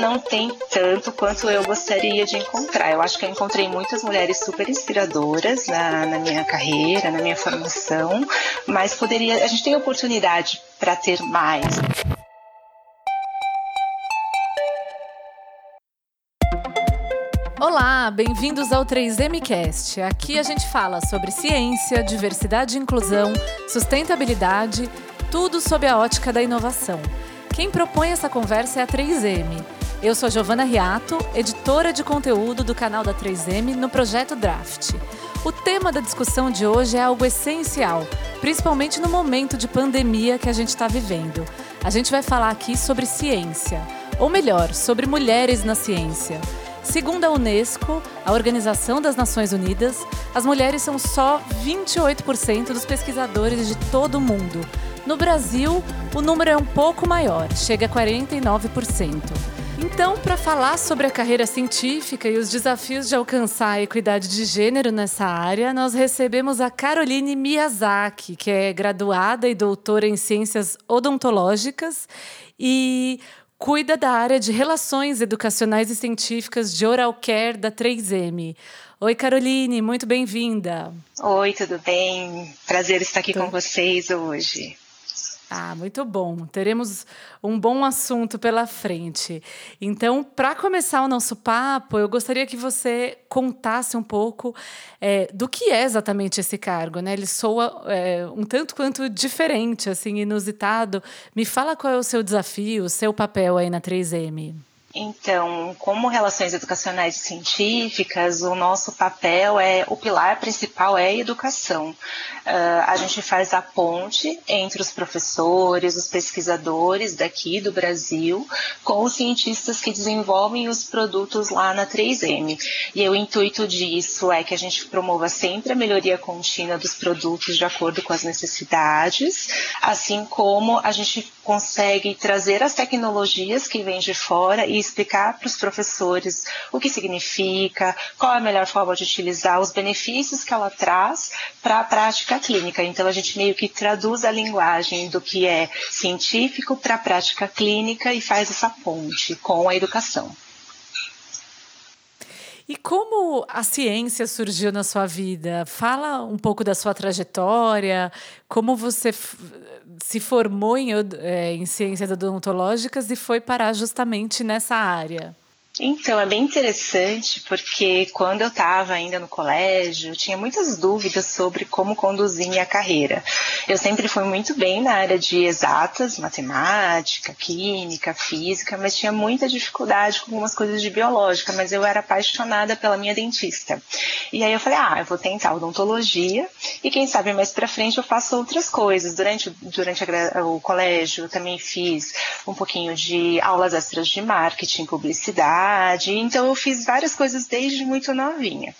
não tem tanto quanto eu gostaria de encontrar. Eu acho que eu encontrei muitas mulheres super inspiradoras na, na minha carreira, na minha formação, mas poderia, a gente tem oportunidade para ter mais. Olá, bem-vindos ao 3MCast. Aqui a gente fala sobre ciência, diversidade e inclusão, sustentabilidade, tudo sob a ótica da inovação. Quem propõe essa conversa é a 3M. Eu sou Giovana Riato, editora de conteúdo do canal da 3M no projeto Draft. O tema da discussão de hoje é algo essencial, principalmente no momento de pandemia que a gente está vivendo. A gente vai falar aqui sobre ciência, ou melhor, sobre mulheres na ciência. Segundo a Unesco, a Organização das Nações Unidas, as mulheres são só 28% dos pesquisadores de todo o mundo. No Brasil, o número é um pouco maior, chega a 49%. Então, para falar sobre a carreira científica e os desafios de alcançar a equidade de gênero nessa área, nós recebemos a Caroline Miyazaki, que é graduada e doutora em ciências odontológicas e cuida da área de relações educacionais e científicas de Oral Care da 3M. Oi, Caroline, muito bem-vinda. Oi, tudo bem? Prazer estar aqui com vocês hoje. Ah, muito bom. Teremos um bom assunto pela frente. Então, para começar o nosso papo, eu gostaria que você contasse um pouco é, do que é exatamente esse cargo. Né? Ele soa é, um tanto quanto diferente, assim, inusitado. Me fala qual é o seu desafio, o seu papel aí na 3M. Então, como relações educacionais científicas, o nosso papel é, o pilar principal é a educação. Uh, a gente faz a ponte entre os professores, os pesquisadores daqui do Brasil, com os cientistas que desenvolvem os produtos lá na 3M. E o intuito disso é que a gente promova sempre a melhoria contínua dos produtos de acordo com as necessidades, assim como a gente consegue trazer as tecnologias que vêm de fora e explicar para os professores o que significa, qual é a melhor forma de utilizar, os benefícios que ela traz para a prática clínica. Então a gente meio que traduz a linguagem do que é científico para a prática clínica e faz essa ponte com a educação. E como a ciência surgiu na sua vida? Fala um pouco da sua trajetória, como você se formou em, é, em ciências odontológicas e foi parar justamente nessa área. Então, é bem interessante porque quando eu estava ainda no colégio, eu tinha muitas dúvidas sobre como conduzir minha carreira. Eu sempre fui muito bem na área de exatas, matemática, química, física, mas tinha muita dificuldade com algumas coisas de biológica, mas eu era apaixonada pela minha dentista. E aí eu falei, ah, eu vou tentar odontologia e quem sabe mais para frente eu faço outras coisas. Durante, durante a, o colégio eu também fiz um pouquinho de aulas extras de marketing, publicidade, então eu fiz várias coisas desde muito novinha.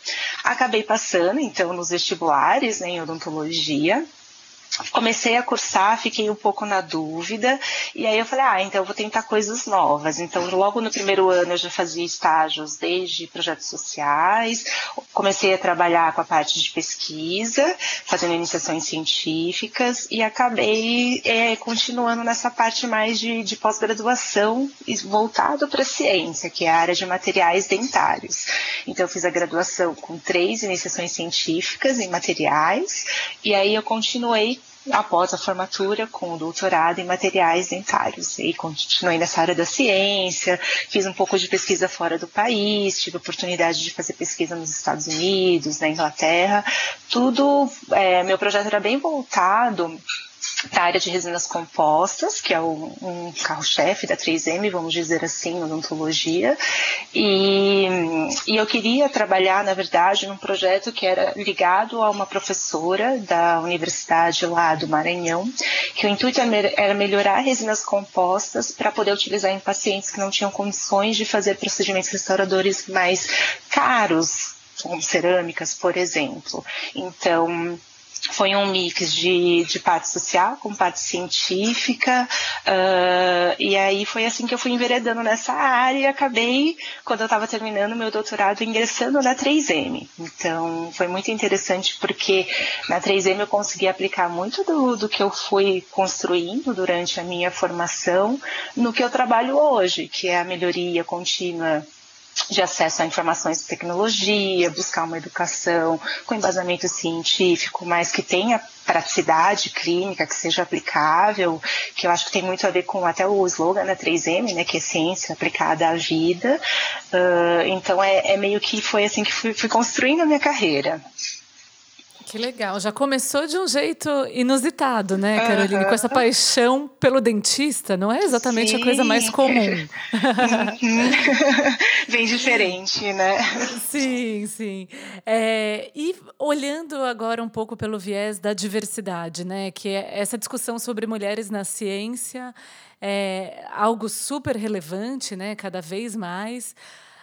Acabei passando, então, nos vestibulares, né, em odontologia, comecei a cursar, fiquei um pouco na dúvida, e aí eu falei, ah, então eu vou tentar coisas novas. Então, logo no primeiro ano eu já fazia estágios desde projetos sociais, comecei a trabalhar com a parte de pesquisa, fazendo iniciações científicas, e acabei é, continuando nessa parte mais de, de pós-graduação voltado para a ciência, que é a área de materiais dentários. Então, eu fiz a graduação com três iniciações científicas em materiais, e aí eu continuei após a formatura com o doutorado em materiais dentários. E continuei nessa área da ciência, fiz um pouco de pesquisa fora do país, tive a oportunidade de fazer pesquisa nos Estados Unidos, na Inglaterra. Tudo, é, meu projeto era bem voltado para a área de resinas compostas, que é um, um carro-chefe da 3M, vamos dizer assim, odontologia. E, e eu queria trabalhar, na verdade, num projeto que era ligado a uma professora da universidade lá do Maranhão, que o intuito era melhorar resinas compostas para poder utilizar em pacientes que não tinham condições de fazer procedimentos restauradores mais caros, como cerâmicas, por exemplo. Então, foi um mix de, de parte social com parte científica, uh, e aí foi assim que eu fui enveredando nessa área e acabei, quando eu estava terminando meu doutorado, ingressando na 3M. Então foi muito interessante porque na 3M eu consegui aplicar muito do, do que eu fui construindo durante a minha formação no que eu trabalho hoje, que é a melhoria contínua de acesso a informações de tecnologia, buscar uma educação com embasamento científico, mas que tenha praticidade clínica, que seja aplicável, que eu acho que tem muito a ver com até o slogan da 3M, né, que é ciência aplicada à vida. Uh, então é, é, meio que foi assim que fui, fui construindo a minha carreira. Que legal. Já começou de um jeito inusitado, né, Caroline? Uhum. Com essa paixão pelo dentista, não é exatamente Sim. a coisa mais comum. Uhum. Bem diferente, né? Sim, sim. É, e olhando agora um pouco pelo viés da diversidade, né? Que é essa discussão sobre mulheres na ciência é algo super relevante, né? Cada vez mais.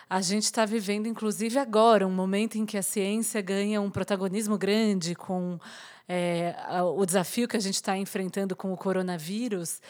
A gente está vivendo, inclusive agora, um momento em que a ciência ganha um protagonismo grande com é, o desafio que a gente está enfrentando com o coronavírus.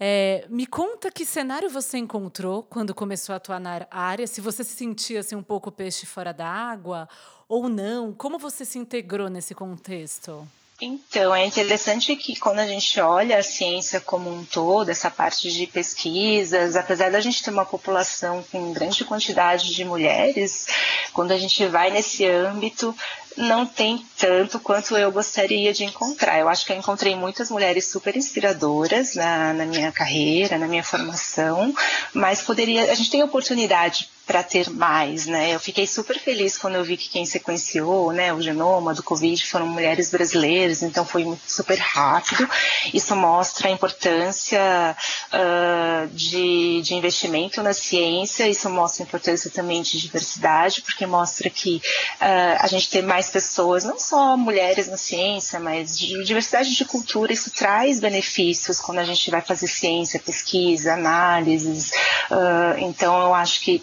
É, me conta que cenário você encontrou quando começou a atuar na área, se você se sentia assim, um pouco peixe fora d'água ou não, como você se integrou nesse contexto? Então, é interessante que quando a gente olha a ciência como um todo, essa parte de pesquisas, apesar da gente ter uma população com grande quantidade de mulheres, quando a gente vai nesse âmbito, não tem tanto quanto eu gostaria de encontrar. Eu acho que eu encontrei muitas mulheres super inspiradoras na, na minha carreira, na minha formação, mas poderia, a gente tem oportunidade para ter mais, né? Eu fiquei super feliz quando eu vi que quem sequenciou, né, o genoma do Covid foram mulheres brasileiras, então foi super rápido. Isso mostra a importância uh, de, de investimento na ciência, isso mostra a importância também de diversidade, porque mostra que uh, a gente mais mais pessoas, não só mulheres na ciência, mas de diversidade de cultura, isso traz benefícios quando a gente vai fazer ciência, pesquisa, análises. Uh, então, eu acho que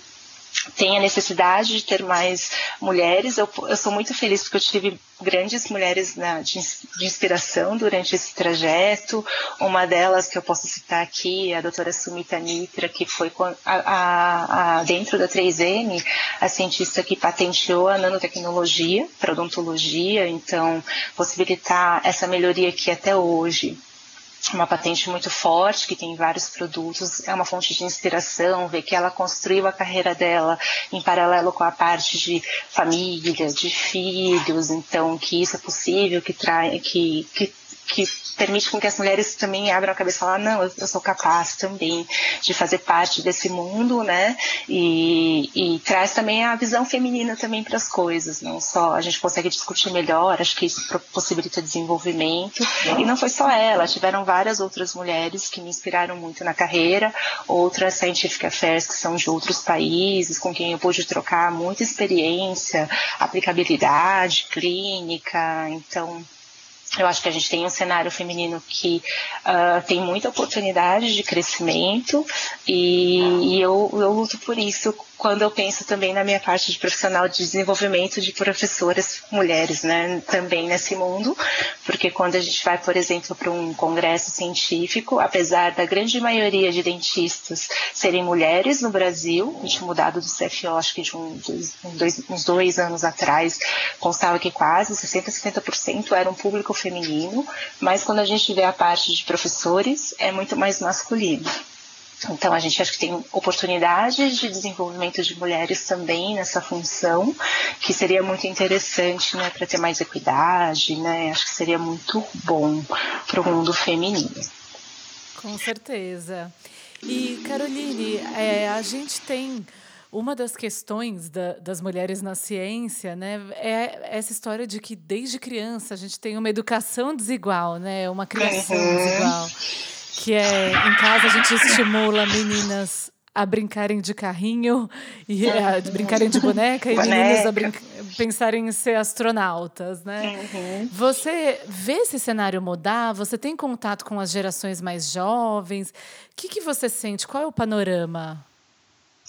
tem a necessidade de ter mais mulheres. Eu, eu sou muito feliz porque eu tive grandes mulheres na, de, de, inspiração durante esse trajeto. Uma delas que eu posso citar aqui é a doutora Sumita Mitra, que foi a, a, a, dentro da 3M, a cientista que patenteou a nanotecnologia para odontologia, então possibilitar essa melhoria que até hoje uma patente muito forte, que tem vários produtos, é uma fonte de inspiração, ver que ela construiu a carreira dela em paralelo com a parte de família, de filhos, então que isso é possível, que trai, que, que que permite com que as mulheres também abram a cabeça e falem, não, eu, eu, sou capaz também de fazer parte desse mundo, né? E, e traz também a visão feminina também para as coisas, não só a gente consegue discutir melhor, acho que isso possibilita desenvolvimento. E não foi só ela, tiveram várias outras mulheres que me inspiraram muito na carreira, outras scientific affairs que são de outros países, com quem eu pude trocar muita experiência, aplicabilidade clínica, então eu acho que a gente tem um cenário feminino que uh, tem muita oportunidade de crescimento e, e eu, eu luto por isso quando eu penso também na minha parte de profissional de desenvolvimento de professoras mulheres, né, também nesse mundo, porque quando a gente vai, por exemplo, para um congresso científico, apesar da grande maioria de dentistas serem mulheres no Brasil, a gente mudado do CFO, acho que de um, dois, uns dois anos atrás, constava que quase 60, 70% era um público feminino, mas quando a gente vê a parte de professores, é muito mais masculino. Então, a gente acha que tem oportunidades de desenvolvimento de mulheres também nessa função, que seria muito interessante né, para ter mais equidade, né? Acho que seria muito bom para o mundo feminino. Com certeza. E, Caroline, é, a gente tem. Uma das questões da, das mulheres na ciência né, é essa história de que desde criança a gente tem uma educação desigual, né, uma criação uhum. desigual que é em casa a gente estimula meninas a brincarem de carrinho e a brincarem de boneca, e meninas a pensarem em ser astronautas, né? Uhum. Você vê esse cenário mudar? Você tem contato com as gerações mais jovens? O que, que você sente? Qual é o panorama?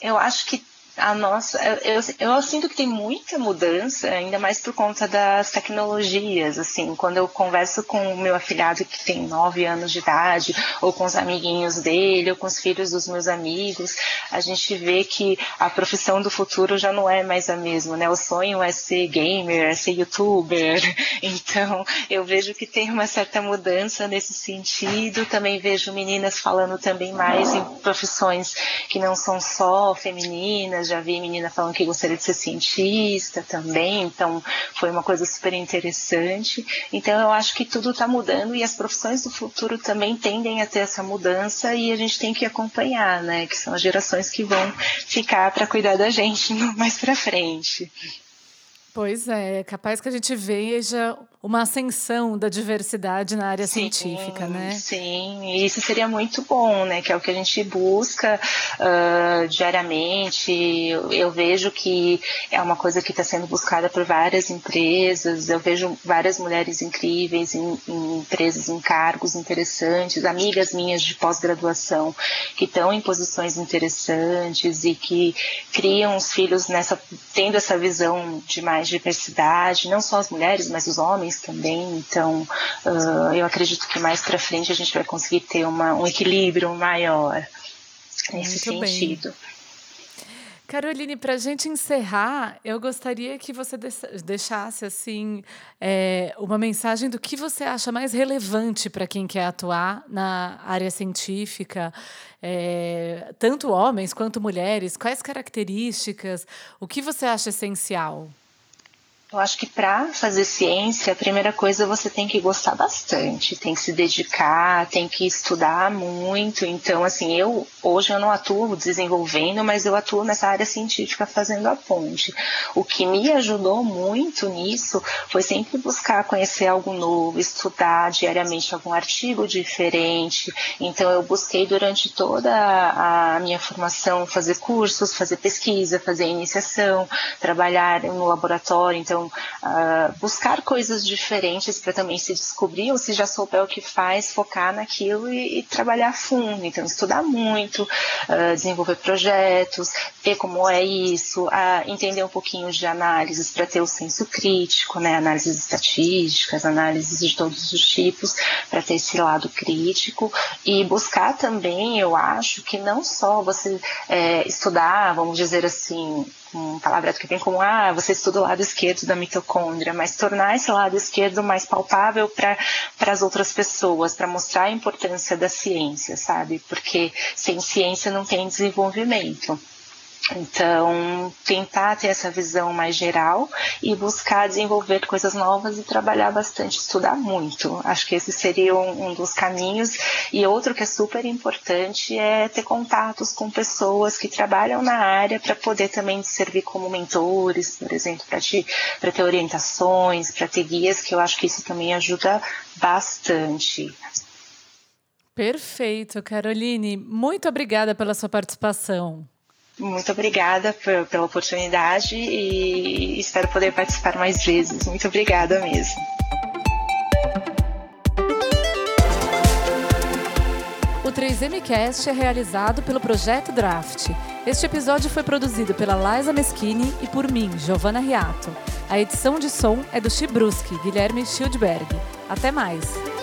Eu acho que a nossa. Eu, eu, sinto que tem muita mudança, ainda mais por conta das tecnologias. Assim, quando eu converso com o meu afilhado que tem nove anos de idade, ou com os amiguinhos dele, ou com os filhos dos meus amigos, a gente vê que a profissão do futuro já não é mais a mesma, né? O sonho é ser gamer, é ser youtuber. Então, eu vejo que tem uma certa mudança nesse sentido. Também vejo meninas falando também mais em profissões que não são só femininas já vi menina falando que gostaria de ser cientista também, então foi uma coisa super interessante. Então eu acho que tudo está mudando e as profissões do futuro também tendem a ter essa mudança e a gente tem que acompanhar, né? Que são as gerações que vão ficar para cuidar da gente mais para frente. Pois é, capaz que a gente veja uma ascensão da diversidade na área sim, científica, né? Sim, e isso seria muito bom, né? Que é o que a gente busca uh, diariamente. Eu, eu, vejo que é uma coisa que está sendo buscada por várias empresas. Eu vejo várias mulheres incríveis em, em empresas, em cargos interessantes, amigas minhas de pós-graduação que estão em posições interessantes e que criam os filhos nessa, tendo essa visão de mais diversidade, não só as mulheres, mas os homens também. Então, uh, eu acredito que mais para frente a gente vai conseguir ter uma, um equilíbrio maior nesse Muito sentido. Bem. Caroline, para a gente encerrar, eu gostaria que você deixasse assim é, uma mensagem do que você acha mais relevante para quem quer atuar na área científica, é, tanto homens quanto mulheres. Quais características? O que você acha essencial? Eu acho que para fazer ciência, a primeira coisa você tem que gostar bastante, tem que se dedicar, tem que estudar muito. Então, assim, eu hoje eu não atuo desenvolvendo, mas eu atuo nessa área científica fazendo a ponte. O que me ajudou muito nisso foi sempre buscar conhecer algo novo, estudar diariamente algum artigo diferente. Então, eu busquei durante toda a minha formação fazer cursos, fazer pesquisa, fazer iniciação, trabalhar no laboratório. Então, uh, buscar coisas diferentes para também se descobrir, ou se já souber o que faz, focar naquilo e, e trabalhar fundo. Então, estudar muito, uh, desenvolver projetos, ver como é isso, uh, entender um pouquinho de análises para ter o senso crítico, né? análises estatísticas, análises de todos os tipos, para ter esse lado crítico e buscar também, eu acho, que não só você é, estudar, vamos dizer assim, um palavreado que vem como ah, você estuda o lado esquerdo da mitocôndria, mas tornar esse lado esquerdo mais palpável para as outras pessoas, para mostrar a importância da ciência, sabe? Porque sem ciência não tem desenvolvimento. Então, tentar ter essa visão mais geral e buscar desenvolver coisas novas e trabalhar bastante, estudar muito. Acho que esse seria um, um, dos caminhos. E outro que é super importante é ter contatos com pessoas que trabalham na área para poder também servir como mentores, por exemplo, para ter orientações, para ter guias, que eu acho que isso também ajuda bastante. Perfeito, Caroline. Muito obrigada pela sua participação. Muito obrigada pela oportunidade e espero poder participar mais vezes. Muito obrigada mesmo. O 3MCast é realizado pelo Projeto Draft. Este episódio foi produzido pela Liza Meschini e por mim, Giovanna Riato. A edição de som é do Chibruski, Guilherme Schildberg. Até mais!